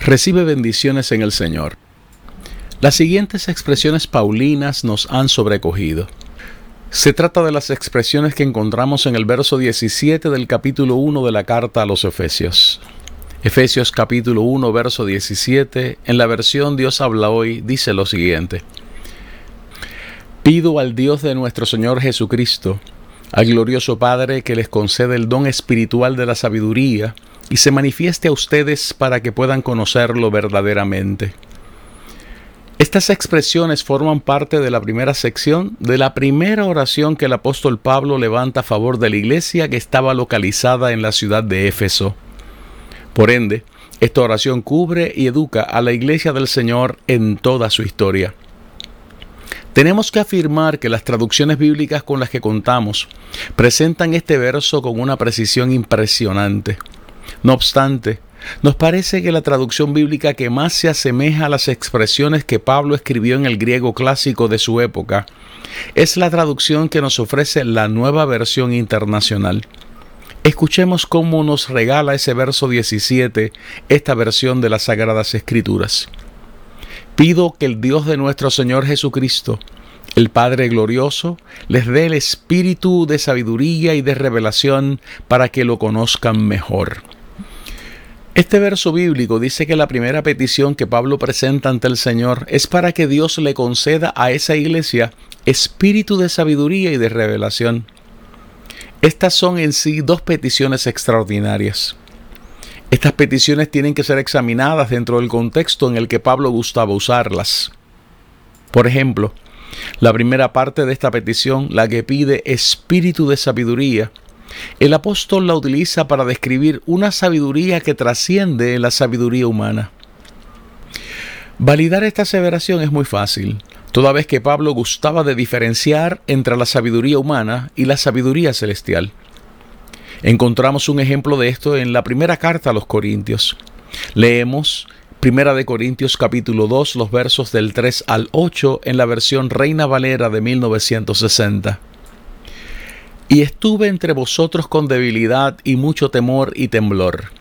Recibe bendiciones en el Señor. Las siguientes expresiones paulinas nos han sobrecogido. Se trata de las expresiones que encontramos en el verso 17 del capítulo 1 de la carta a los Efesios. Efesios capítulo 1, verso 17, en la versión Dios habla hoy, dice lo siguiente. Pido al Dios de nuestro Señor Jesucristo, al glorioso Padre que les concede el don espiritual de la sabiduría, y se manifieste a ustedes para que puedan conocerlo verdaderamente. Estas expresiones forman parte de la primera sección de la primera oración que el apóstol Pablo levanta a favor de la iglesia que estaba localizada en la ciudad de Éfeso. Por ende, esta oración cubre y educa a la iglesia del Señor en toda su historia. Tenemos que afirmar que las traducciones bíblicas con las que contamos presentan este verso con una precisión impresionante. No obstante, nos parece que la traducción bíblica que más se asemeja a las expresiones que Pablo escribió en el griego clásico de su época es la traducción que nos ofrece la nueva versión internacional. Escuchemos cómo nos regala ese verso 17 esta versión de las Sagradas Escrituras. Pido que el Dios de nuestro Señor Jesucristo, el Padre glorioso, les dé el espíritu de sabiduría y de revelación para que lo conozcan mejor este verso bíblico dice que la primera petición que Pablo presenta ante el Señor es para que Dios le conceda a esa iglesia espíritu de sabiduría y de revelación. Estas son en sí dos peticiones extraordinarias. Estas peticiones tienen que ser examinadas dentro del contexto en el que Pablo gustaba usarlas. Por ejemplo, la primera parte de esta petición, la que pide espíritu de sabiduría, el apóstol la utiliza para describir una sabiduría que trasciende la sabiduría humana. Validar esta aseveración es muy fácil, toda vez que Pablo gustaba de diferenciar entre la sabiduría humana y la sabiduría celestial. Encontramos un ejemplo de esto en la primera carta a los Corintios. Leemos Primera de Corintios capítulo 2 los versos del 3 al 8 en la versión Reina Valera de 1960. Y estuve entre vosotros con debilidad y mucho temor y temblor.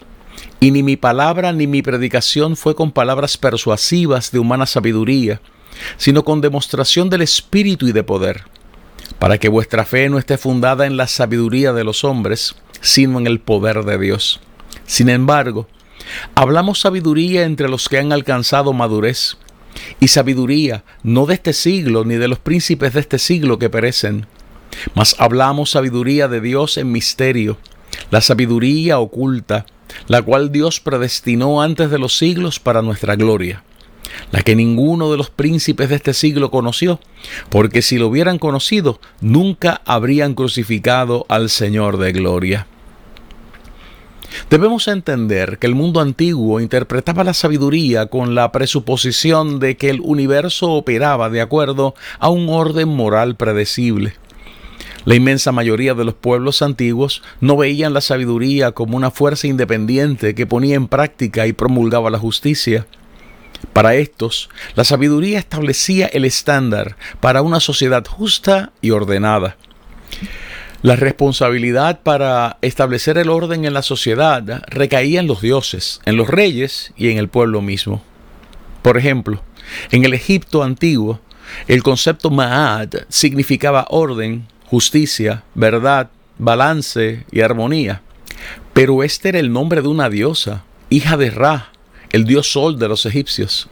Y ni mi palabra ni mi predicación fue con palabras persuasivas de humana sabiduría, sino con demostración del Espíritu y de poder, para que vuestra fe no esté fundada en la sabiduría de los hombres, sino en el poder de Dios. Sin embargo, hablamos sabiduría entre los que han alcanzado madurez, y sabiduría no de este siglo ni de los príncipes de este siglo que perecen, mas hablamos sabiduría de Dios en misterio, la sabiduría oculta, la cual Dios predestinó antes de los siglos para nuestra gloria, la que ninguno de los príncipes de este siglo conoció, porque si lo hubieran conocido, nunca habrían crucificado al Señor de gloria. Debemos entender que el mundo antiguo interpretaba la sabiduría con la presuposición de que el universo operaba de acuerdo a un orden moral predecible. La inmensa mayoría de los pueblos antiguos no veían la sabiduría como una fuerza independiente que ponía en práctica y promulgaba la justicia. Para estos, la sabiduría establecía el estándar para una sociedad justa y ordenada. La responsabilidad para establecer el orden en la sociedad recaía en los dioses, en los reyes y en el pueblo mismo. Por ejemplo, en el Egipto antiguo, el concepto Ma'ad significaba orden, justicia, verdad, balance y armonía. Pero este era el nombre de una diosa, hija de Ra, el dios sol de los egipcios.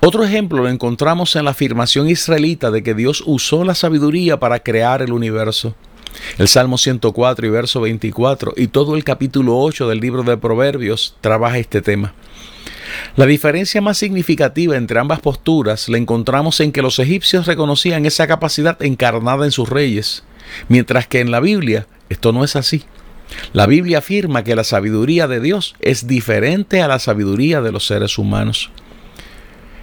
Otro ejemplo lo encontramos en la afirmación israelita de que Dios usó la sabiduría para crear el universo. El Salmo 104 y verso 24 y todo el capítulo 8 del libro de Proverbios trabaja este tema. La diferencia más significativa entre ambas posturas la encontramos en que los egipcios reconocían esa capacidad encarnada en sus reyes, mientras que en la Biblia esto no es así. La Biblia afirma que la sabiduría de Dios es diferente a la sabiduría de los seres humanos.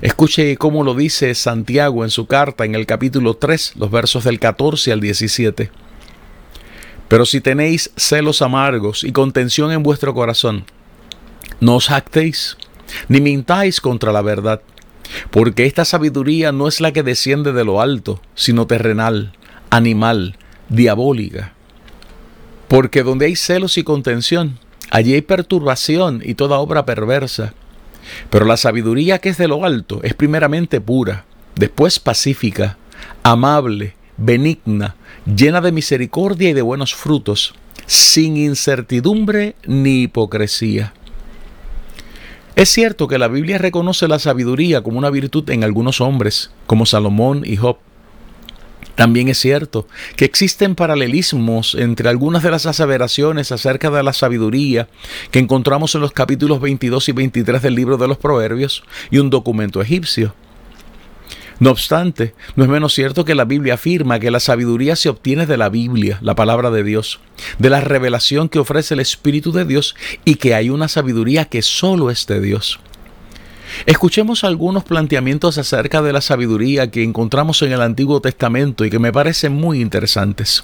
Escuche cómo lo dice Santiago en su carta en el capítulo 3, los versos del 14 al 17. Pero si tenéis celos amargos y contención en vuestro corazón, no os jactéis, ni mintáis contra la verdad, porque esta sabiduría no es la que desciende de lo alto, sino terrenal, animal, diabólica. Porque donde hay celos y contención, allí hay perturbación y toda obra perversa. Pero la sabiduría que es de lo alto es primeramente pura, después pacífica, amable, benigna, llena de misericordia y de buenos frutos, sin incertidumbre ni hipocresía. Es cierto que la Biblia reconoce la sabiduría como una virtud en algunos hombres, como Salomón y Job. También es cierto que existen paralelismos entre algunas de las aseveraciones acerca de la sabiduría que encontramos en los capítulos 22 y 23 del libro de los Proverbios y un documento egipcio. No obstante, no es menos cierto que la Biblia afirma que la sabiduría se obtiene de la Biblia, la palabra de Dios, de la revelación que ofrece el Espíritu de Dios y que hay una sabiduría que solo es de Dios. Escuchemos algunos planteamientos acerca de la sabiduría que encontramos en el Antiguo Testamento y que me parecen muy interesantes.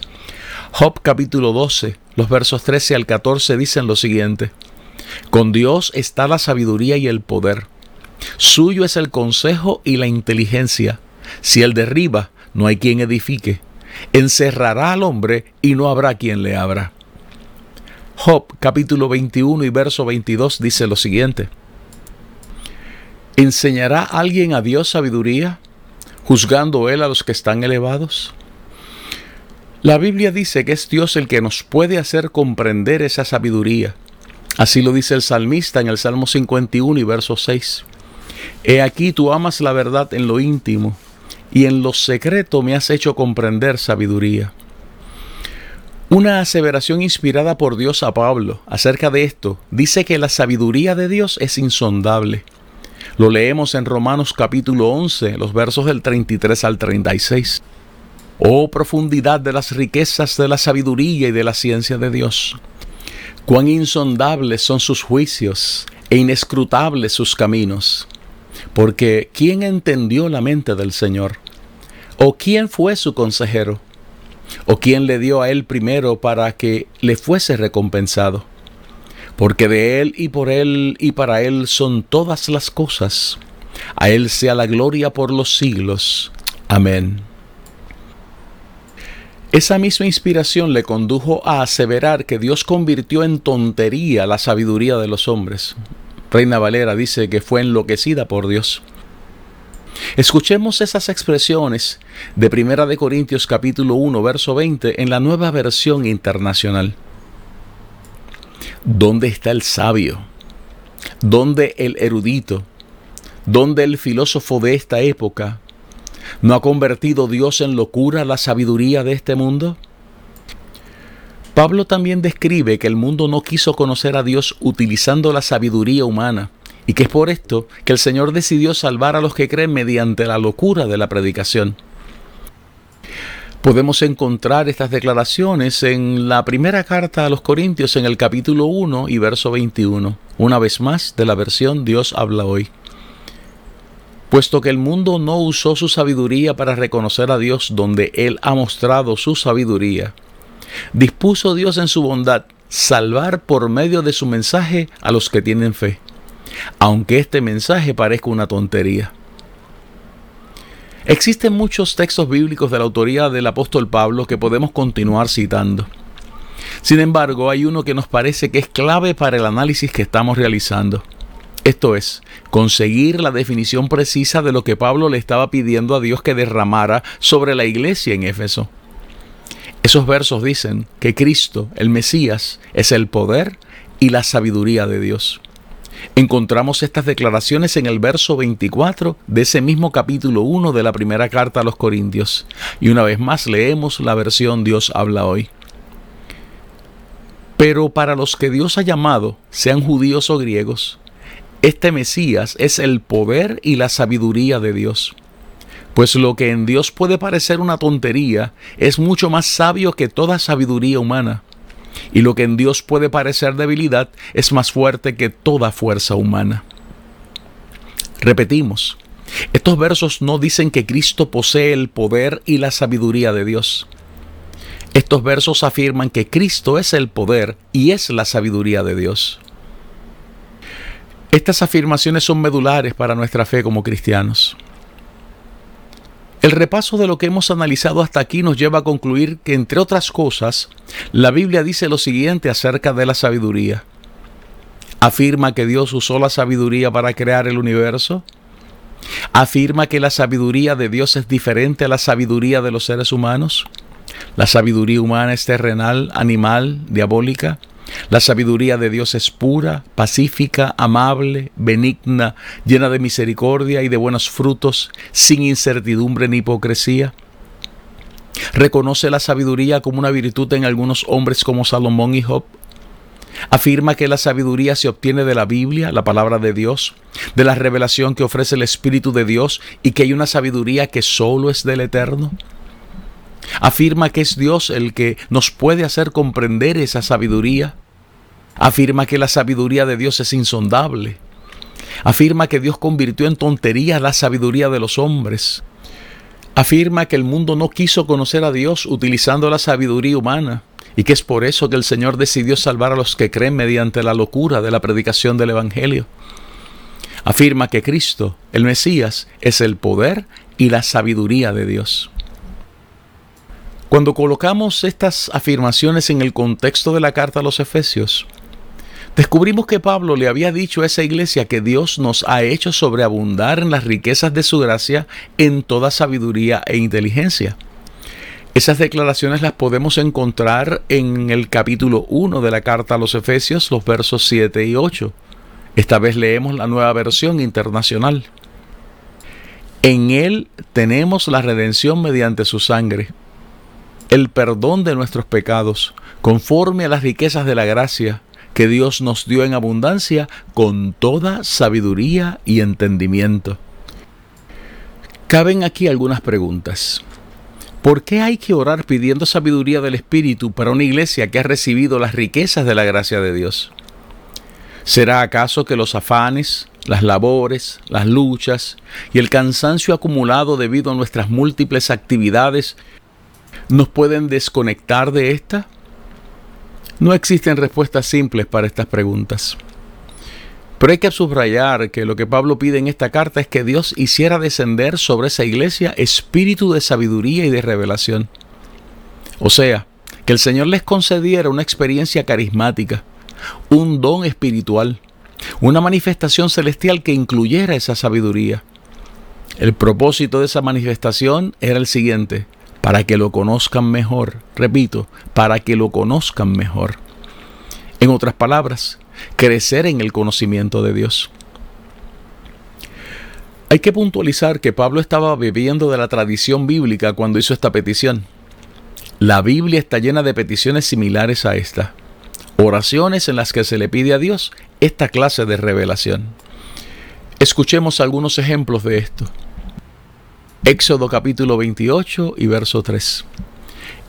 Job capítulo 12, los versos 13 al 14 dicen lo siguiente. Con Dios está la sabiduría y el poder. Suyo es el consejo y la inteligencia. Si él derriba, no hay quien edifique. Encerrará al hombre y no habrá quien le abra. Job capítulo 21 y verso 22 dice lo siguiente. ¿Enseñará alguien a Dios sabiduría, juzgando Él a los que están elevados? La Biblia dice que es Dios el que nos puede hacer comprender esa sabiduría. Así lo dice el salmista en el Salmo 51 y verso 6. He aquí tú amas la verdad en lo íntimo, y en lo secreto me has hecho comprender sabiduría. Una aseveración inspirada por Dios a Pablo acerca de esto dice que la sabiduría de Dios es insondable lo leemos en Romanos capítulo 11, los versos del 33 al 36. Oh profundidad de las riquezas de la sabiduría y de la ciencia de Dios. Cuán insondables son sus juicios e inescrutables sus caminos. Porque ¿quién entendió la mente del Señor? ¿O quién fue su consejero? ¿O quién le dio a él primero para que le fuese recompensado? Porque de Él y por Él y para Él son todas las cosas. A Él sea la gloria por los siglos. Amén. Esa misma inspiración le condujo a aseverar que Dios convirtió en tontería la sabiduría de los hombres. Reina Valera dice que fue enloquecida por Dios. Escuchemos esas expresiones de Primera de Corintios capítulo 1 verso 20 en la nueva versión internacional. ¿Dónde está el sabio? ¿Dónde el erudito? ¿Dónde el filósofo de esta época? ¿No ha convertido Dios en locura la sabiduría de este mundo? Pablo también describe que el mundo no quiso conocer a Dios utilizando la sabiduría humana y que es por esto que el Señor decidió salvar a los que creen mediante la locura de la predicación. Podemos encontrar estas declaraciones en la primera carta a los Corintios en el capítulo 1 y verso 21, una vez más de la versión Dios habla hoy. Puesto que el mundo no usó su sabiduría para reconocer a Dios donde Él ha mostrado su sabiduría, dispuso Dios en su bondad salvar por medio de su mensaje a los que tienen fe, aunque este mensaje parezca una tontería. Existen muchos textos bíblicos de la autoría del apóstol Pablo que podemos continuar citando. Sin embargo, hay uno que nos parece que es clave para el análisis que estamos realizando. Esto es, conseguir la definición precisa de lo que Pablo le estaba pidiendo a Dios que derramara sobre la iglesia en Éfeso. Esos versos dicen que Cristo, el Mesías, es el poder y la sabiduría de Dios. Encontramos estas declaraciones en el verso 24 de ese mismo capítulo 1 de la primera carta a los Corintios. Y una vez más leemos la versión Dios habla hoy. Pero para los que Dios ha llamado, sean judíos o griegos, este Mesías es el poder y la sabiduría de Dios. Pues lo que en Dios puede parecer una tontería es mucho más sabio que toda sabiduría humana. Y lo que en Dios puede parecer debilidad es más fuerte que toda fuerza humana. Repetimos, estos versos no dicen que Cristo posee el poder y la sabiduría de Dios. Estos versos afirman que Cristo es el poder y es la sabiduría de Dios. Estas afirmaciones son medulares para nuestra fe como cristianos. El repaso de lo que hemos analizado hasta aquí nos lleva a concluir que, entre otras cosas, la Biblia dice lo siguiente acerca de la sabiduría. Afirma que Dios usó la sabiduría para crear el universo. Afirma que la sabiduría de Dios es diferente a la sabiduría de los seres humanos. La sabiduría humana es terrenal, animal, diabólica. La sabiduría de Dios es pura, pacífica, amable, benigna, llena de misericordia y de buenos frutos, sin incertidumbre ni hipocresía. Reconoce la sabiduría como una virtud en algunos hombres como Salomón y Job. Afirma que la sabiduría se obtiene de la Biblia, la palabra de Dios, de la revelación que ofrece el Espíritu de Dios y que hay una sabiduría que solo es del Eterno. Afirma que es Dios el que nos puede hacer comprender esa sabiduría. Afirma que la sabiduría de Dios es insondable. Afirma que Dios convirtió en tontería la sabiduría de los hombres. Afirma que el mundo no quiso conocer a Dios utilizando la sabiduría humana y que es por eso que el Señor decidió salvar a los que creen mediante la locura de la predicación del Evangelio. Afirma que Cristo, el Mesías, es el poder y la sabiduría de Dios. Cuando colocamos estas afirmaciones en el contexto de la carta a los Efesios, descubrimos que Pablo le había dicho a esa iglesia que Dios nos ha hecho sobreabundar en las riquezas de su gracia en toda sabiduría e inteligencia. Esas declaraciones las podemos encontrar en el capítulo 1 de la carta a los Efesios, los versos 7 y 8. Esta vez leemos la nueva versión internacional. En Él tenemos la redención mediante su sangre el perdón de nuestros pecados, conforme a las riquezas de la gracia que Dios nos dio en abundancia con toda sabiduría y entendimiento. Caben aquí algunas preguntas. ¿Por qué hay que orar pidiendo sabiduría del Espíritu para una iglesia que ha recibido las riquezas de la gracia de Dios? ¿Será acaso que los afanes, las labores, las luchas y el cansancio acumulado debido a nuestras múltiples actividades nos pueden desconectar de esta? No existen respuestas simples para estas preguntas. Pero hay que subrayar que lo que Pablo pide en esta carta es que Dios hiciera descender sobre esa iglesia espíritu de sabiduría y de revelación. O sea, que el Señor les concediera una experiencia carismática, un don espiritual, una manifestación celestial que incluyera esa sabiduría. El propósito de esa manifestación era el siguiente, para que lo conozcan mejor. Repito, para que lo conozcan mejor. En otras palabras, crecer en el conocimiento de Dios. Hay que puntualizar que Pablo estaba bebiendo de la tradición bíblica cuando hizo esta petición. La Biblia está llena de peticiones similares a esta. Oraciones en las que se le pide a Dios esta clase de revelación. Escuchemos algunos ejemplos de esto. Éxodo capítulo 28 y verso 3.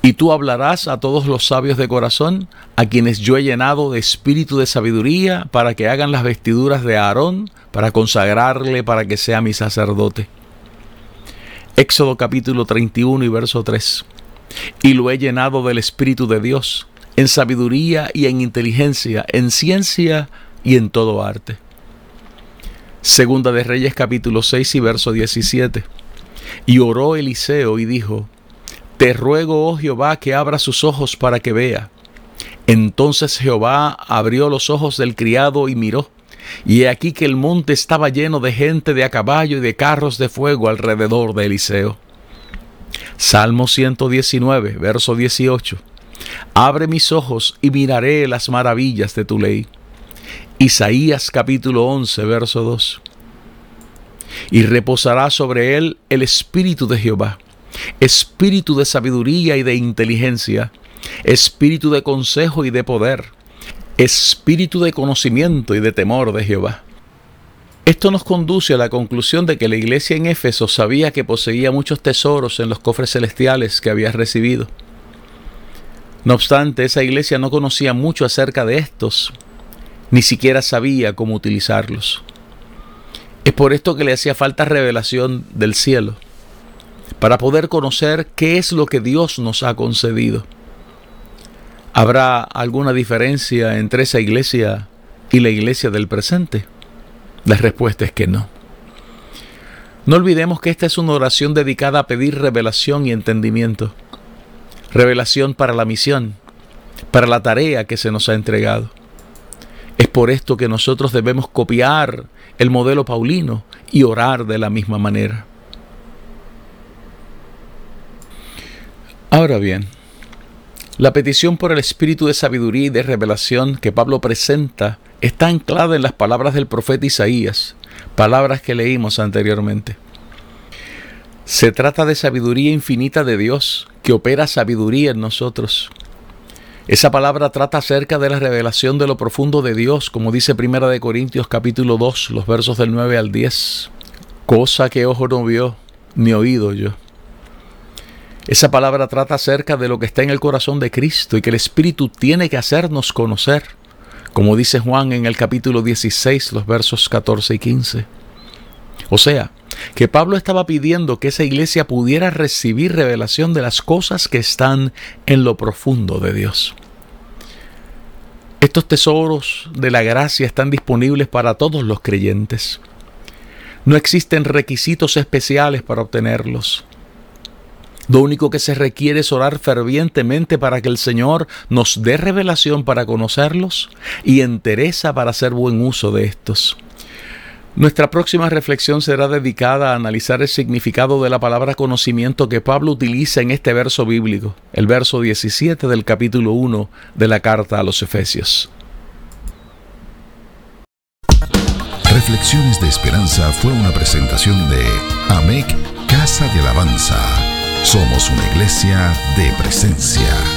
Y tú hablarás a todos los sabios de corazón, a quienes yo he llenado de espíritu de sabiduría, para que hagan las vestiduras de Aarón, para consagrarle, para que sea mi sacerdote. Éxodo capítulo 31 y verso 3. Y lo he llenado del Espíritu de Dios, en sabiduría y en inteligencia, en ciencia y en todo arte. Segunda de Reyes capítulo 6 y verso 17. Y oró Eliseo y dijo, Te ruego, oh Jehová, que abra sus ojos para que vea. Entonces Jehová abrió los ojos del criado y miró, y he aquí que el monte estaba lleno de gente de a caballo y de carros de fuego alrededor de Eliseo. Salmo 119, verso 18. Abre mis ojos y miraré las maravillas de tu ley. Isaías capítulo 11, verso 2. Y reposará sobre él el espíritu de Jehová, espíritu de sabiduría y de inteligencia, espíritu de consejo y de poder, espíritu de conocimiento y de temor de Jehová. Esto nos conduce a la conclusión de que la iglesia en Éfeso sabía que poseía muchos tesoros en los cofres celestiales que había recibido. No obstante, esa iglesia no conocía mucho acerca de estos, ni siquiera sabía cómo utilizarlos. Es por esto que le hacía falta revelación del cielo, para poder conocer qué es lo que Dios nos ha concedido. ¿Habrá alguna diferencia entre esa iglesia y la iglesia del presente? La respuesta es que no. No olvidemos que esta es una oración dedicada a pedir revelación y entendimiento. Revelación para la misión, para la tarea que se nos ha entregado. Es por esto que nosotros debemos copiar el modelo paulino y orar de la misma manera. Ahora bien, la petición por el espíritu de sabiduría y de revelación que Pablo presenta está anclada en las palabras del profeta Isaías, palabras que leímos anteriormente. Se trata de sabiduría infinita de Dios, que opera sabiduría en nosotros. Esa palabra trata acerca de la revelación de lo profundo de Dios, como dice Primera de Corintios capítulo 2, los versos del 9 al 10. Cosa que ojo no vio, ni oído yo. Esa palabra trata acerca de lo que está en el corazón de Cristo y que el Espíritu tiene que hacernos conocer como dice Juan en el capítulo 16, los versos 14 y 15. O sea, que Pablo estaba pidiendo que esa iglesia pudiera recibir revelación de las cosas que están en lo profundo de Dios. Estos tesoros de la gracia están disponibles para todos los creyentes. No existen requisitos especiales para obtenerlos. Lo único que se requiere es orar fervientemente para que el Señor nos dé revelación para conocerlos y entereza para hacer buen uso de estos. Nuestra próxima reflexión será dedicada a analizar el significado de la palabra conocimiento que Pablo utiliza en este verso bíblico, el verso 17 del capítulo 1 de la carta a los Efesios. Reflexiones de Esperanza fue una presentación de AMEC Casa de Alabanza. Somos una iglesia de presencia.